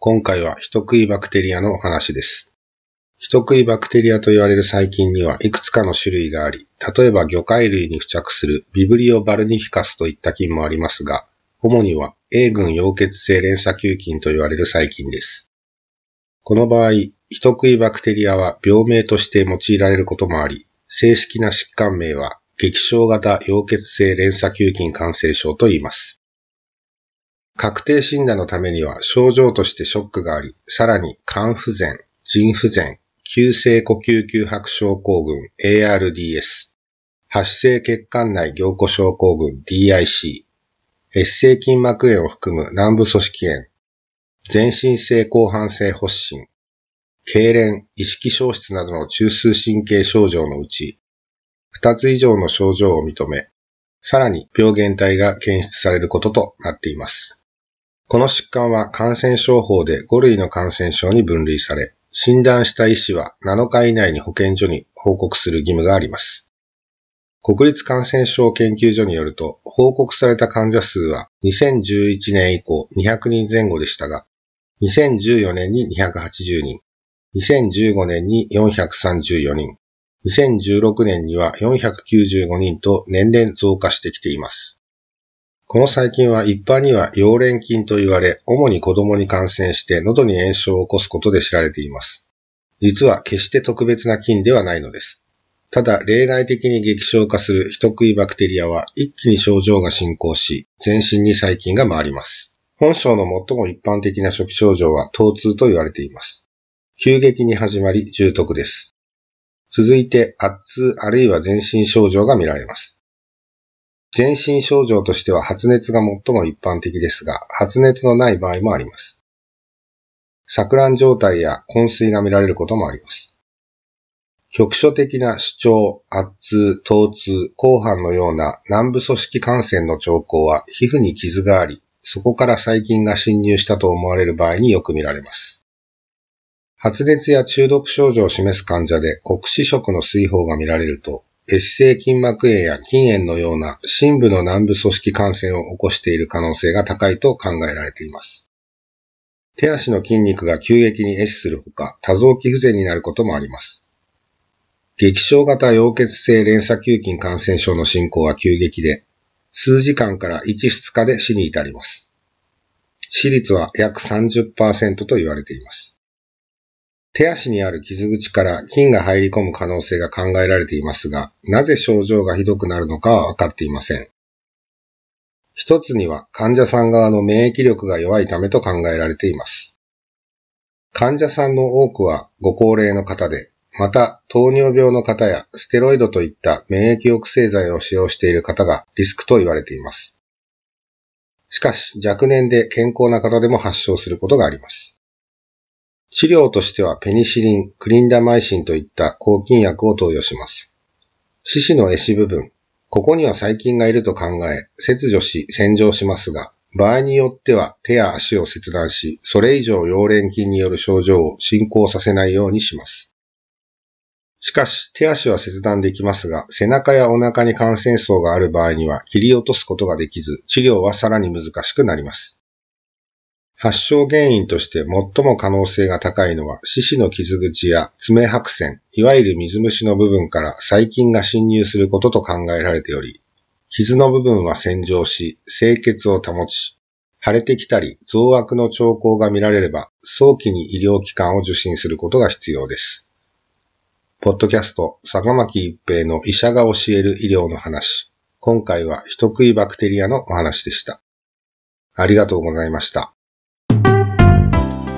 今回は人食いバクテリアのお話です。人食いバクテリアと言われる細菌にはいくつかの種類があり、例えば魚介類に付着するビブリオバルニフィカスといった菌もありますが、主には A 群溶血性連鎖球菌と言われる細菌です。この場合、人食いバクテリアは病名として用いられることもあり、正式な疾患名は激症型溶血性連鎖球菌感染症と言います。確定診断のためには症状としてショックがあり、さらに肝不全、腎不全、急性呼吸窮迫症候群 ARDS、発性血管内凝固症候群 DIC、血性筋膜炎を含む軟部組織炎、全身性広範性発疹、痙攣、意識消失などの中枢神経症状のうち、二つ以上の症状を認め、さらに病原体が検出されることとなっています。この疾患は感染症法で5類の感染症に分類され、診断した医師は7日以内に保健所に報告する義務があります。国立感染症研究所によると、報告された患者数は2011年以降200人前後でしたが、2014年に280人、2015年に434人、2016年には495人と年々増加してきています。この細菌は一般には溶連菌と言われ、主に子供に感染して喉に炎症を起こすことで知られています。実は決して特別な菌ではないのです。ただ、例外的に激症化する人食いバクテリアは一気に症状が進行し、全身に細菌が回ります。本症の最も一般的な初期症状は疼痛と言われています。急激に始まり重篤です。続いて、圧痛あるいは全身症状が見られます。全身症状としては発熱が最も一般的ですが、発熱のない場合もあります。錯乱状態や昏睡が見られることもあります。局所的な主張、圧痛、疼痛、後半のような軟部組織感染の兆候は皮膚に傷があり、そこから細菌が侵入したと思われる場合によく見られます。発熱や中毒症状を示す患者で黒視色の水泡が見られると、越性筋膜炎や筋炎のような深部の軟部組織感染を起こしている可能性が高いと考えられています。手足の筋肉が急激に壊死するほか、多臓器不全になることもあります。激症型溶血性連鎖球菌感染症の進行は急激で、数時間から1、2日で死に至ります。死率は約30%と言われています。手足にある傷口から菌が入り込む可能性が考えられていますが、なぜ症状がひどくなるのかは分かっていません。一つには患者さん側の免疫力が弱いためと考えられています。患者さんの多くはご高齢の方で、また糖尿病の方やステロイドといった免疫抑制剤を使用している方がリスクと言われています。しかし若年で健康な方でも発症することがあります。治療としてはペニシリン、クリンダマイシンといった抗菌薬を投与します。四肢の壊死部分、ここには細菌がいると考え、切除し洗浄しますが、場合によっては手や足を切断し、それ以上溶連菌による症状を進行させないようにします。しかし、手足は切断できますが、背中やお腹に感染層がある場合には切り落とすことができず、治療はさらに難しくなります。発症原因として最も可能性が高いのは、四肢の傷口や爪白線、いわゆる水虫の部分から細菌が侵入することと考えられており、傷の部分は洗浄し、清潔を保ち、腫れてきたり増悪の兆候が見られれば、早期に医療機関を受診することが必要です。ポッドキャスト、坂巻一平の医者が教える医療の話。今回は人食いバクテリアのお話でした。ありがとうございました。